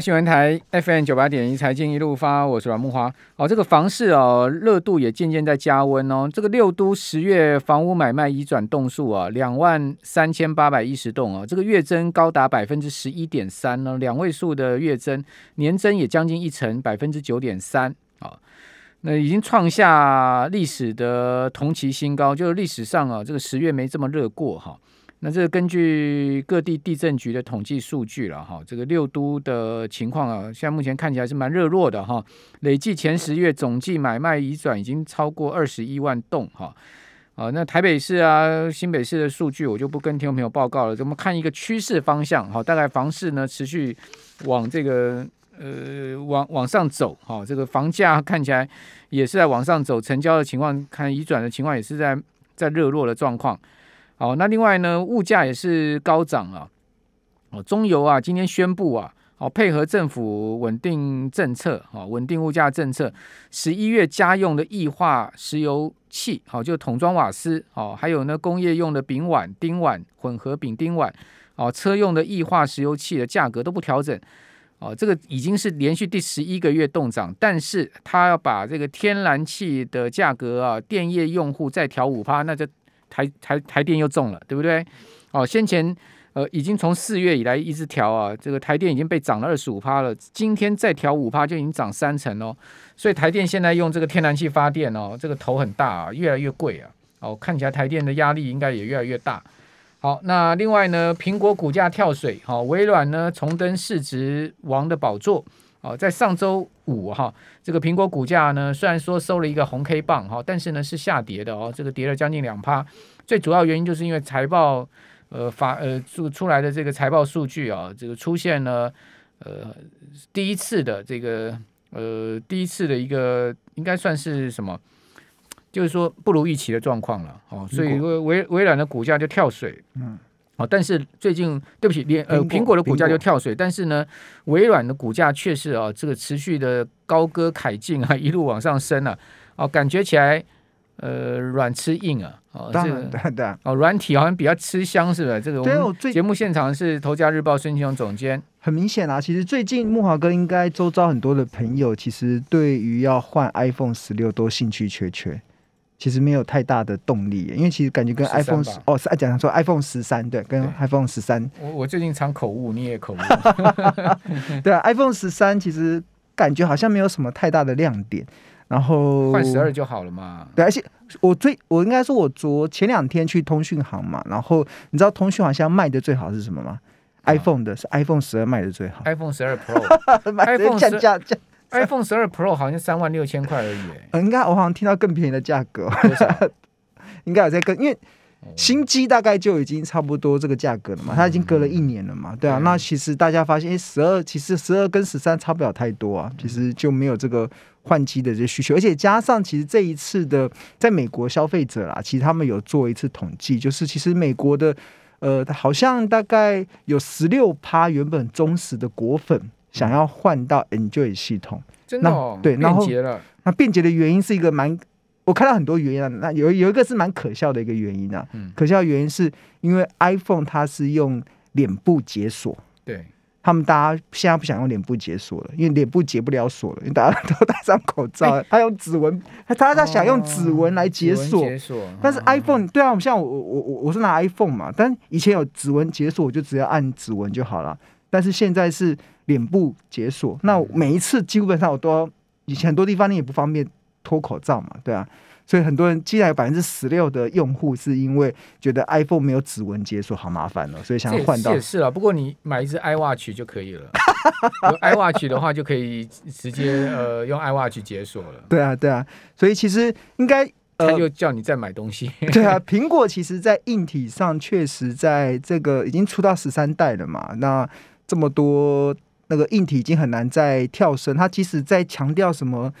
新闻台 FM 九八点一财经一路发，我是阮木华。哦，这个房市哦，热度也渐渐在加温哦。这个六都十月房屋买卖移转栋数啊，两万三千八百一十栋哦，这个月增高达百分之十一点三呢，两位数的月增，年增也将近一成，百分之九点三啊。那已经创下历史的同期新高，就是历史上啊，这个十月没这么热过哈。那这个根据各地地震局的统计数据了哈，这个六都的情况啊，现在目前看起来是蛮热络的哈。累计前十月总计买卖移转已经超过二十一万栋哈。啊，那台北市啊、新北市的数据我就不跟听众朋友报告了。我们看一个趋势方向哈，大概房市呢持续往这个呃往往上走哈。这个房价看起来也是在往上走，成交的情况看移转的情况也是在在热络的状况。好，那另外呢，物价也是高涨啊。哦，中油啊，今天宣布啊，哦，配合政府稳定政策，哦，稳定物价政策，十一月家用的液化石油气，好，就桶装瓦斯，哦，还有呢，工业用的丙烷、丁烷混合丙丁烷，哦，车用的液化石油气的价格都不调整，哦，这个已经是连续第十一个月动涨，但是他要把这个天然气的价格啊，电业用户再调五趴，那就。台台台电又中了，对不对？哦，先前呃已经从四月以来一直调啊，这个台电已经被涨了二十五趴了，今天再调五趴就已经涨三成哦。所以台电现在用这个天然气发电哦，这个头很大啊，越来越贵啊。哦，看起来台电的压力应该也越来越大。好，那另外呢，苹果股价跳水，好，微软呢重登市值王的宝座。哦，在上周五哈，这个苹果股价呢，虽然说收了一个红 K 棒哈，但是呢是下跌的哦，这个跌了将近两趴。最主要原因就是因为财报呃发呃出出来的这个财报数据啊，这个出现了呃第一次的这个呃第一次的一个应该算是什么，就是说不如预期的状况了哦，所以微微微软的股价就跳水，嗯。哦，但是最近对不起，连呃苹果的股价就跳水，但是呢，微软的股价却是啊，这个持续的高歌凯进啊，一路往上升了，啊，哦，感觉起来呃软吃硬啊，哦，这个哦软体好像比较吃香，是不是？这个我们节目现场是头家日报孙庆荣总监，很明显啊，其实最近木华哥应该周遭很多的朋友，其实对于要换 iPhone 十六都兴趣缺缺。其实没有太大的动力，因为其实感觉跟 iPhone 十哦，是讲说 iPhone 十三对，跟 iPhone 十三。我我最近常口误，你也口误。对啊，iPhone 十三其实感觉好像没有什么太大的亮点，然后换十二就好了嘛。对，而且我最我应该说，我昨前两天去通讯行嘛，然后你知道通讯行现在卖的最好是什么吗？啊？iPhone 的是 iPhone 十二卖的最好，iPhone 十二 Pro，iPhone 降价降。iPhone 十二 Pro 好像三万六千块而已，欸，应该我好像听到更便宜的价格，应该有在更，因为新机大概就已经差不多这个价格了嘛，它已经隔了一年了嘛，对啊，那其实大家发现，哎，十二其实十二跟十三差不了太多啊，其实就没有这个换机的这需求，而且加上其实这一次的在美国消费者啦，其实他们有做一次统计，就是其实美国的呃，好像大概有十六趴原本忠实的果粉。想要换到 Enjoy 系统，真的、哦、对，然后便捷了。那便捷的原因是一个蛮，我看到很多原因啊。那有有一个是蛮可笑的一个原因啊。嗯、可笑的原因是因为 iPhone 它是用脸部解锁，对，他们大家现在不想用脸部解锁了，因为脸部解不了锁了，因为大家都戴上口罩。欸、他用指纹，他他想用指纹来解锁。哦、解锁但是 iPhone、哦、对啊，我像我我我我是拿 iPhone 嘛，但以前有指纹解锁，我就只要按指纹就好了。但是现在是脸部解锁，那每一次基本上我都要，以前很多地方你也不方便脱口罩嘛，对啊，所以很多人既然有百分之十六的用户是因为觉得 iPhone 没有指纹解锁好麻烦了，所以想要换到。也是了，不过你买一只 iWatch 就可以了，iWatch 的话就可以直接呃用 iWatch 解锁了。对啊，对啊，所以其实应该他就叫你再买东西。对啊，苹果其实在硬体上确实在这个已经出到十三代了嘛，那。这么多那个硬体已经很难再跳升，它即使在强调什么，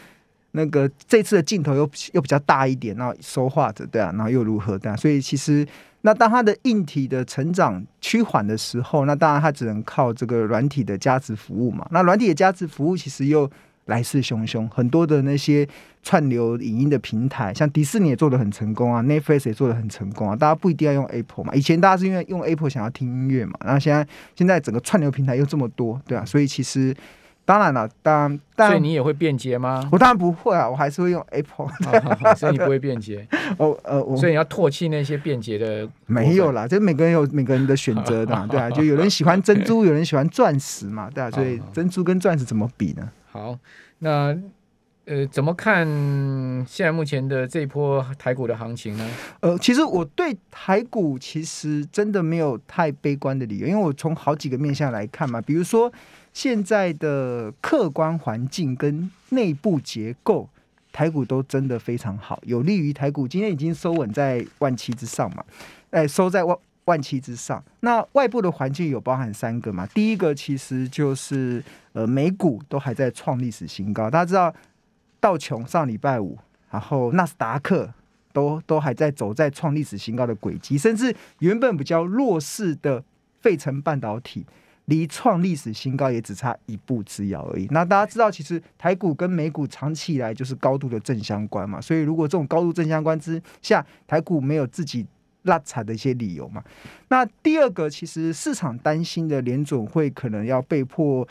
那个这次的镜头又又比较大一点，然后说话的对啊，然后又如何的？所以其实那当它的硬体的成长趋缓的时候，那当然它只能靠这个软体的价值服务嘛。那软体的价值服务其实又来势汹汹，很多的那些串流影音的平台，像迪士尼也做的很成功啊，Netflix 也做的很成功啊。大家不一定要用 Apple 嘛，以前大家是因为用 Apple 想要听音乐嘛，然后现在现在整个串流平台又这么多，对啊，所以其实。当然了，当然，所以你也会便捷吗？我当然不会啊，我还是会用 Apple，哦、所以你不会便捷。哦呃，所以你要唾弃那些便捷的。没有啦，就每个人有每个人的选择的，对啊，就有人喜欢珍珠，有人喜欢钻石嘛，对啊，所以珍珠跟钻石怎么比呢？好，那呃，怎么看现在目前的这一波台股的行情呢？呃，其实我对台股其实真的没有太悲观的理由，因为我从好几个面向来看嘛，比如说。现在的客观环境跟内部结构，台股都真的非常好，有利于台股。今天已经收稳在万七之上嘛，哎，收在万万七之上。那外部的环境有包含三个嘛？第一个其实就是呃，美股都还在创历史新高。大家知道道琼上礼拜五，然后纳斯达克都都还在走在创历史新高的轨迹，甚至原本比较弱势的费城半导体。离创历史新高也只差一步之遥而已。那大家知道，其实台股跟美股长期以来就是高度的正相关嘛。所以如果这种高度正相关之下，台股没有自己拉踩的一些理由嘛。那第二个，其实市场担心的联总会可能要被迫。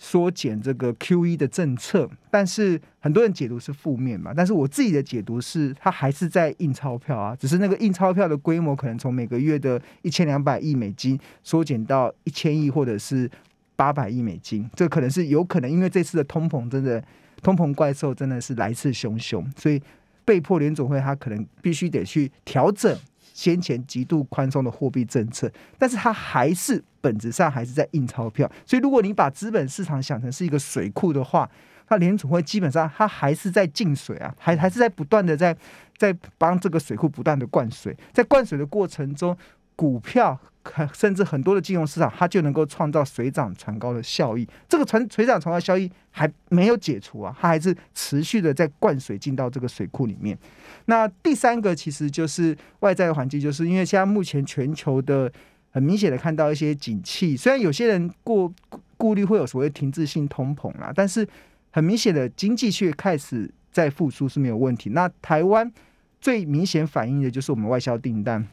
缩减这个 QE 的政策，但是很多人解读是负面嘛，但是我自己的解读是，它还是在印钞票啊，只是那个印钞票的规模可能从每个月的一千两百亿美金缩减到一千亿或者是八百亿美金，这可能是有可能，因为这次的通膨真的通膨怪兽真的是来势汹汹，所以被迫联总会它可能必须得去调整。先前极度宽松的货币政策，但是它还是本质上还是在印钞票。所以，如果你把资本市场想成是一个水库的话，它联储会基本上它还是在进水啊，还还是在不断的在在帮这个水库不断的灌水，在灌水的过程中，股票。甚至很多的金融市场，它就能够创造水涨船高的效益。这个船水涨船高效益还没有解除啊，它还是持续的在灌水进到这个水库里面。那第三个其实就是外在的环境，就是因为现在目前全球的很明显的看到一些景气，虽然有些人过顾虑会有所谓停滞性通膨啦，但是很明显的经济却开始在复苏是没有问题。那台湾最明显反映的就是我们外销订单。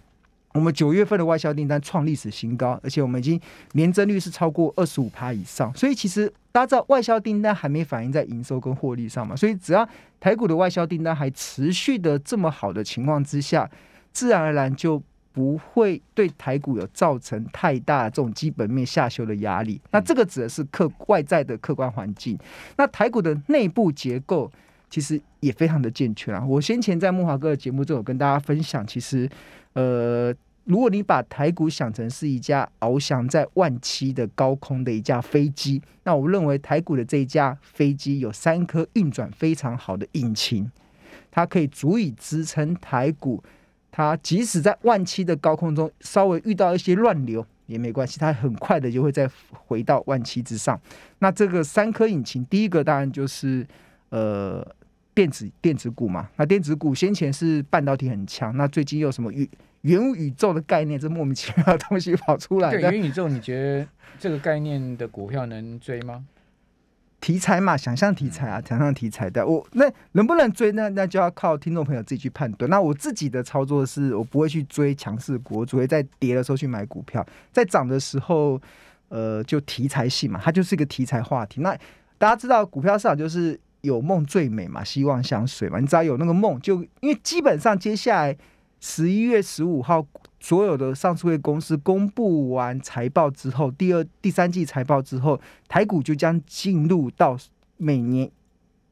我们九月份的外销订单创历史新高，而且我们已经年增率是超过二十五趴以上。所以其实大家知道，外销订单还没反映在营收跟获利上嘛。所以只要台股的外销订单还持续的这么好的情况之下，自然而然就不会对台股有造成太大这种基本面下修的压力。那这个指的是客外在的客观环境。那台股的内部结构其实也非常的健全啊。我先前在木华哥的节目中有跟大家分享，其实呃。如果你把台股想成是一架翱翔在万七的高空的一架飞机，那我认为台股的这一架飞机有三颗运转非常好的引擎，它可以足以支撑台股。它即使在万七的高空中稍微遇到一些乱流也没关系，它很快的就会再回到万七之上。那这个三颗引擎，第一个当然就是呃电子电子股嘛。那电子股先前是半导体很强，那最近又什么预？元宇宙的概念，这莫名其妙的东西跑出来。对元宇宙，你觉得这个概念的股票能追吗？题材嘛，想象题材啊，想象题材的。我那能不能追那？那就要靠听众朋友自己去判断。那我自己的操作是，我不会去追强势股，我只会在跌的时候去买股票，在涨的时候，呃，就题材性嘛，它就是一个题材话题。那大家知道，股票市场就是有梦最美嘛，希望像水嘛。你只要有那个梦，就因为基本上接下来。十一月十五号，所有的上市会公司公布完财报之后，第二、第三季财报之后，台股就将进入到每年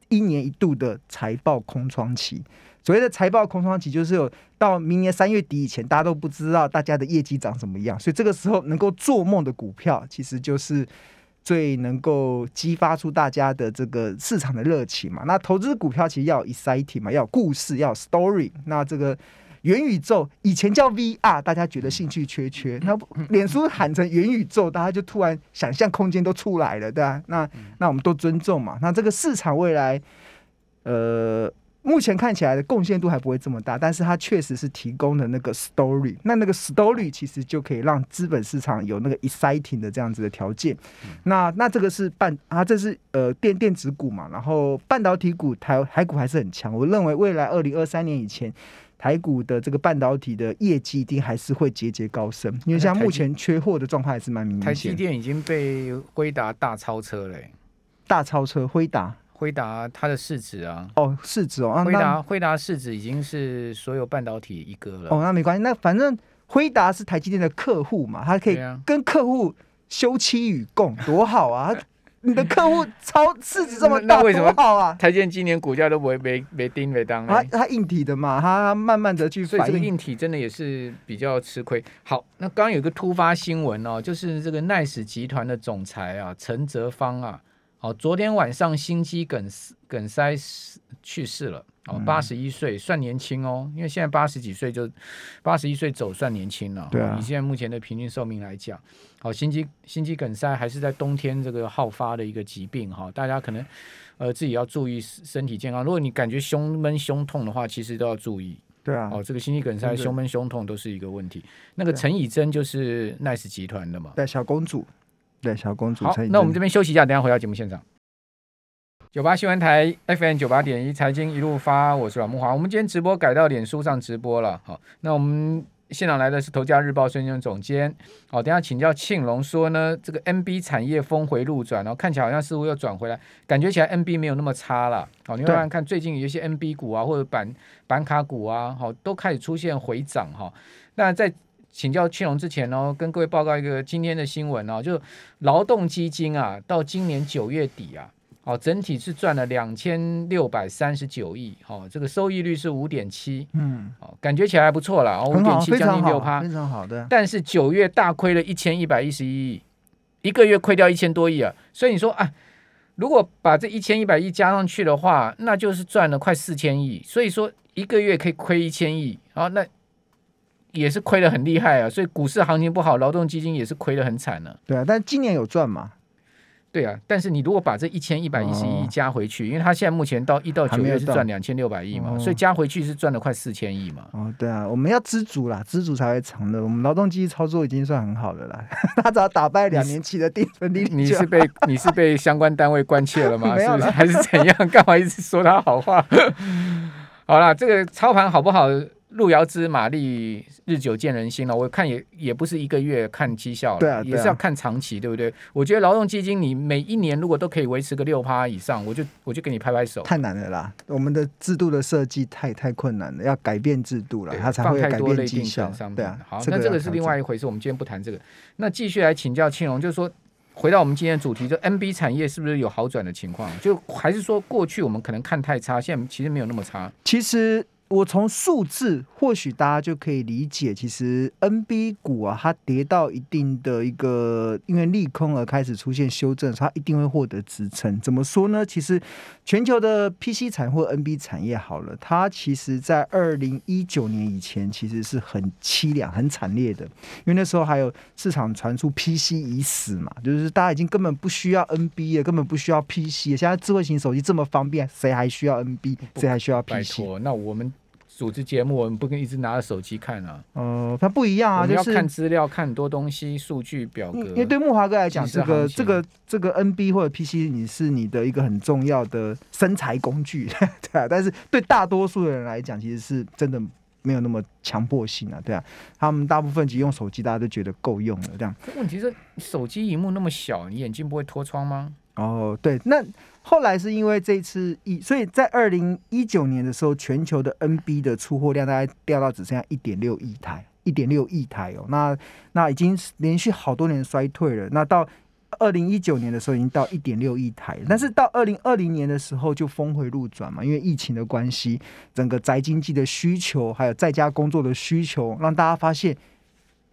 一年一度的财报空窗期。所谓的财报空窗期，就是有到明年三月底以前，大家都不知道大家的业绩长什么样，所以这个时候能够做梦的股票，其实就是最能够激发出大家的这个市场的热情嘛。那投资股票其实要 exciting 嘛，要有故事，要有 story。那这个。元宇宙以前叫 VR，大家觉得兴趣缺缺。那脸书喊成元宇宙，大家就突然想象空间都出来了，对吧？那那我们都尊重嘛。那这个市场未来，呃，目前看起来的贡献度还不会这么大，但是它确实是提供的那个 story，那那个 story 其实就可以让资本市场有那个 exciting 的这样子的条件。嗯、那那这个是半啊，这是呃电电子股嘛，然后半导体股台台股还是很强。我认为未来二零二三年以前，台股的这个半导体的业绩一定还是会节节高升，因为像目前缺货的状态还是蛮明显。台积电已经被辉达大超车嘞，大超车辉达。辉达它的市值啊，哦，市值哦，辉达辉达市值已经是所有半导体一个了。哦，那没关系，那反正辉达是台积电的客户嘛，它可以跟客户休戚与共，多好啊！你的客户超市值这么大，为什么好啊？台积电今年股价都不会没没盯没当。它它硬体的嘛，它慢慢的去，所以这个硬体真的也是比较吃亏。好，那刚刚有一个突发新闻哦，就是这个奈史集团的总裁啊，陈泽芳啊。哦，昨天晚上心肌梗梗塞去世了。哦，八十一岁，算年轻哦。因为现在八十几岁就八十一岁走算年轻了。对啊。以现在目前的平均寿命来讲，好，心肌心肌梗塞还是在冬天这个好发的一个疾病哈。大家可能呃自己要注意身体健康。如果你感觉胸闷胸痛的话，其实都要注意。对啊。哦，这个心肌梗塞、胸闷胸痛都是一个问题。那个陈以真就是奈史集团的嘛。对，小公主。对，小公主。好，那我们这边休息一下，等下回到节目现场。九八新闻台 FM 九八点一财经一路发，我是阮木华。我们今天直播改到脸书上直播了。好，那我们现场来的是头家日报孙坚总监。好，等下请教庆隆说呢，这个 NB 产业峰回路转，然后看起来好像似乎又转回来，感觉起来 NB 没有那么差了。好，你看看最近有一些 NB 股啊，或者板板卡股啊，好，都开始出现回涨哈。那在请教庆荣之前哦，跟各位报告一个今天的新闻哦，就劳动基金啊，到今年九月底啊。哦，整体是赚了两千六百三十九亿，哦，这个收益率是五点七，嗯，哦，感觉起来还不错了，五点七将近六趴，非常好的。但是九月大亏了一千一百一十一亿，一个月亏掉一千多亿啊，所以你说啊，如果把这一千一百亿加上去的话，那就是赚了快四千亿，所以说一个月可以亏一千亿，啊，那也是亏得很厉害啊，所以股市行情不好，劳动基金也是亏得很惨呢啊。对啊，但今年有赚嘛？对啊，但是你如果把这一千一百一十一亿加回去，哦，因为它现在目前到一到九月是赚两千六百亿嘛，所以加回去是赚了快四千亿嘛。哦，对啊，我们要知足啦，知足才会长乐。我们劳动基金操作已经算很好的了，他只要打败两年期的定存利率，你是被 你是被相关单位关切了吗？是不是？还是怎样？干嘛一直说他好话？好啦，这个操盘好不好？路遥知马力，日久见人心了。我看也也不是一个月看绩效了，对啊，对啊，也是要看长期，对不对？我觉得劳动基金你每一年如果都可以维持个六趴以上，我就我就给你拍拍手。太难了啦，我们的制度的设计太太困难了，要改变制度了，它才会改变绩效。对啊，好，那这个是另外一回事。我们今天不谈这个，那继续来请教青龙，就是说回到我们今天的主题，就 NB 产业是不是有好转的情况？就还是说过去我们可能看太差，现在其实没有那么差。其实。我从数字，或许大家就可以理解，其实 NB 股啊，它跌到一定的一个因为利空而开始出现修正，它一定会获得支撑。怎么说呢？其实全球的 PC 产或 NB 产业好了，它其实在二零一九年以前其实是很凄凉、很惨烈的，因为那时候还有市场传出 PC 已死嘛，就是大家已经根本不需要 NB 了，根本不需要 PC。现在智慧型手机这么方便，谁还需要 NB？谁还需要 PC？拜托，那我们。组织节目，我们不跟一直拿着手机看啊。呃，它不一样啊，就是要看资料，看很多东西，数据表格。因为对木华哥来讲，这个这个这个 NB 或者 PC，你是你的一个很重要的生财工具，对啊。但是对大多数的人来讲，其实是真的没有那么强迫性啊，对啊。他们大部分其实用手机，大家都觉得够用了，这样。问题是，手机荧幕那么小，你眼睛不会脱窗吗？哦，对，那。后来是因为这次一，所以在二零一九年的时候，全球的 NB 的出货量大概掉到只剩下一点六亿台，一点六亿台哦。那那已经连续好多年衰退了。那到二零一九年的时候，已经到一点六亿台，但是到二零二零年的时候就峰回路转嘛，因为疫情的关系，整个宅经济的需求，还有在家工作的需求，让大家发现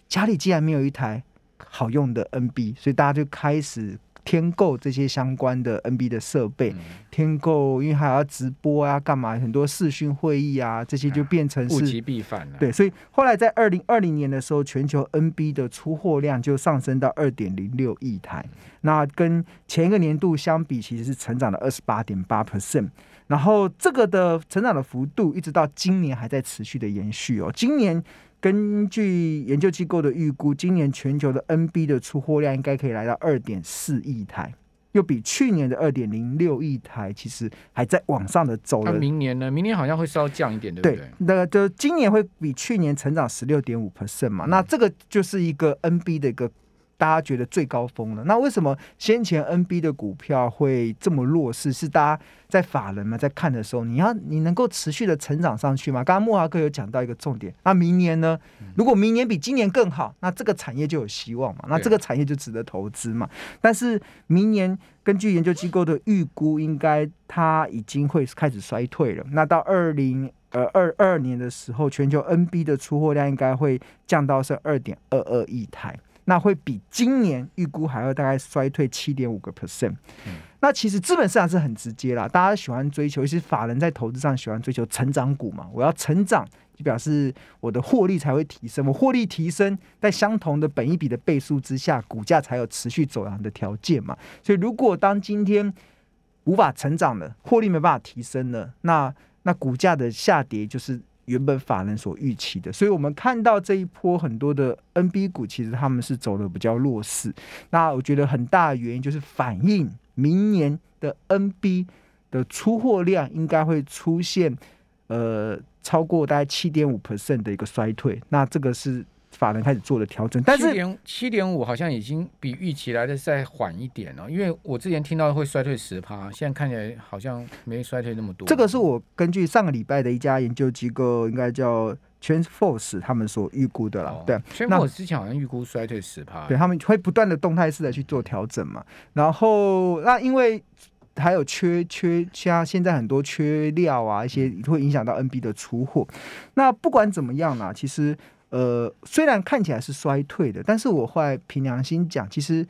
家里竟然没有一台好用的 NB，所以大家就开始。添购这些相关的 NB 的设备，嗯、添购，因为还要直播啊，干嘛？很多视讯会议啊，这些就变成是物极必反了。对，所以后来在二零二零年的时候，全球 NB 的出货量就上升到二点零六亿台，那跟前一个年度相比，其实是成长了二十八点八 percent。然后这个的成长的幅度，一直到今年还在持续的延续哦。今年。根据研究机构的预估，今年全球的 NB 的出货量应该可以来到二点四亿台，又比去年的二点零六亿台其实还在往上的走了。那明年呢？明年好像会稍降一点，对不对？对，那个就今年会比去年成长十六点五 percent 嘛。那这个就是一个 NB 的一个。大家觉得最高峰了，那为什么先前 NB 的股票会这么弱势？是大家在法人嘛，在看的时候，你要你能够持续的成长上去吗？刚刚慕驊哥有讲到一个重点，那明年呢？如果明年比今年更好，那这个产业就有希望嘛？那这个产业就值得投资嘛？但是明年根据研究机构的预估，应该它已经会开始衰退了。那到二零呃二二年的时候，全球 NB 的出货量应该会降到是二点二二亿台。那会比今年预估还要大概衰退七点五个 percent。那其实资本市场是很直接啦，大家喜欢追求，其实法人在投资上喜欢追求成长股嘛。我要成长，就表示我的获利才会提升。我获利提升，在相同的本一比的倍数之下，股价才有持续走扬的条件嘛。所以如果当今天无法成长了，获利没办法提升了，那那股价的下跌就是。原本法人所预期的，所以我们看到这一波很多的 NB 股，其实他们是走的比较弱势。那我觉得很大的原因就是反映明年的 NB 的出货量应该会出现呃超过大概七点五 percent 的一个衰退。那这个是。法人开始做了调整，但是七点七点五好像已经比预期来的再缓一点了。因为我之前听到会衰退十趴，现在看起来好像没衰退那么多。这个是我根据上个礼拜的一家研究机构，应该叫 TransForce 他们所预估的了。哦、对，TrendForce 之前好像预估衰退十趴，对，他们会不断的动态式的去做调整嘛。然后那因为还有缺缺像现在很多缺料啊，一些会影响到 NB 的出货。那不管怎么样呢，其实。呃，虽然看起来是衰退的，但是我后来凭良心讲，其实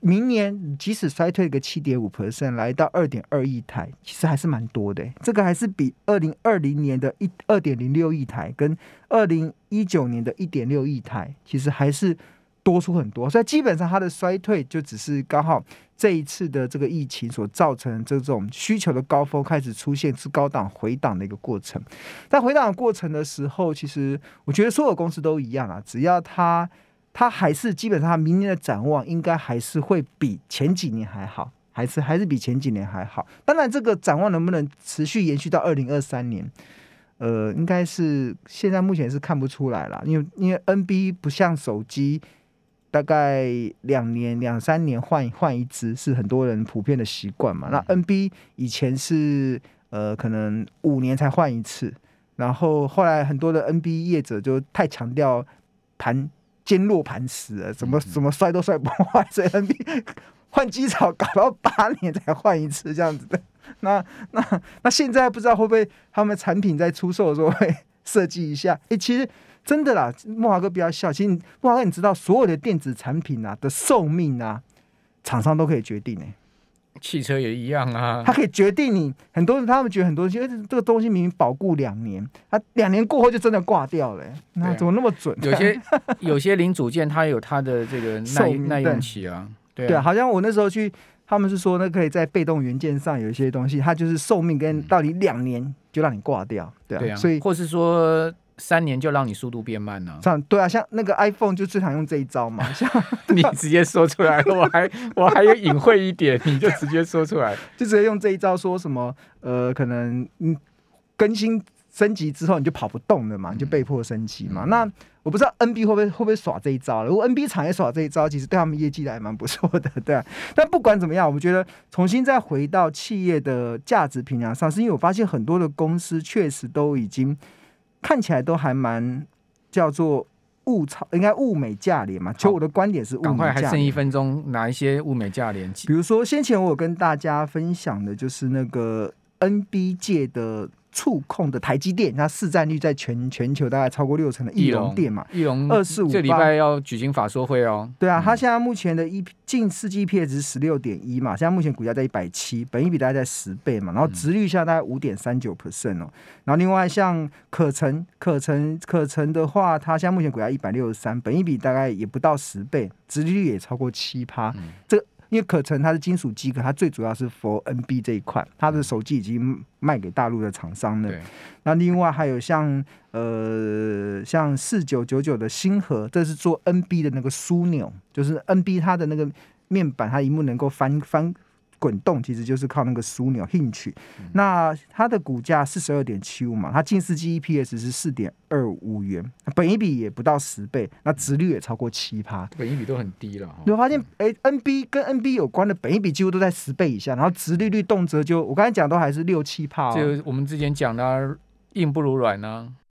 明年即使衰退个七点五 percent，来到二点二亿台，其实还是蛮多的。这个还是比二零二零年的一二点零六亿台跟二零一九年的一点六亿台，其实还是。多出很多，所以基本上它的衰退就只是刚好这一次的这个疫情所造成这种需求的高峰开始出现，是高档回档的一个过程。在回档的过程的时候，其实我觉得所有公司都一样啊，只要它它还是基本上明年的展望应该还是会比前几年还好，还是还是比前几年还好。当然，这个展望能不能持续延续到二零二三年，呃，应该是现在目前是看不出来了，因为因为 NB 不像手机。大概两年两三年换换一支是很多人普遍的习惯嘛。那 NB 以前是呃可能五年才换一次，然后后来很多的 NB 业者就太强调盘坚若磐石了，怎么怎么摔都摔不坏，所以 NB 换机槽搞到八年才换一次这样子的。那那那现在不知道会不会他们产品在出售的时候会设计一下？诶，其实。真的啦，莫华哥不要笑。其实莫华哥，你知道所有的电子产品啊的寿命啊，厂商都可以决定呢。汽车也一样啊，它可以决定你很多人，他们觉得很多东西，这个东西明明保固两年，它两年过后就真的挂掉了。那怎么那么准？有些 有些零组件它有它的这个耐耐用期啊。对对，好像我那时候去，他们是说那可以在被动元件上有一些东西，它就是寿命跟到底两年就让你挂掉。对啊，所以或是说。三年就让你速度变慢了，这样对啊，像那个 iPhone 就最常用这一招嘛。像你直接说出来了，我还我还有隐晦一点，你就直接说出来，就直接用这一招说什么？呃，可能嗯更新升级之后你就跑不动了嘛，你就被迫升级嘛。嗯、那我不知道 NB 会不会会不会耍这一招了？如果 NB 厂也耍这一招，其实对他们业绩还蛮不错的，对啊。但不管怎么样，我们觉得重新再回到企业的价值评价上，是因为我发现很多的公司确实都已经。看起来都还蛮叫做物超，应该物美价廉嘛。其实我的观点是物美价廉，赶快还剩一分钟，拿一些物美价廉？比如说先前我有跟大家分享的就是那个 NB 界的触控的台积电，它市占率在全全球大概超过六成的翼龙电嘛，翼龙二四五，这礼拜要举行法说会哦。对啊，它现在目前的一近四季 EPS 值十六点一嘛，现在目前股价在一百七，本益比大概在十倍嘛，然后殖率下大概五点三九 percent 哦。然后另外像可成可成可成的话，它现在目前股价一百六十三，本益比大概也不到十倍，殖利率也超过七趴，嗯、这个。因为可成它是金属机壳，它最主要是 for NB 这一块，它的手机已经卖给大陆的厂商了。那另外还有像呃像四九九九的星河，这是做 NB 的那个枢纽，就是 NB 它的那个面板，它一幕能够翻翻。滚动其实就是靠那个枢纽 Hinch，那它的股价四十二点七五嘛，它近四季 EPS 是四点二五元，本一比也不到十倍，那值率也超过七趴，本一比都很低了。你会发现，哎，NB 跟 NB 有关的本一比几乎都在十倍以下，然后值利率动辄就我刚才讲都还是六七趴。就我们之前讲的硬不如软呢。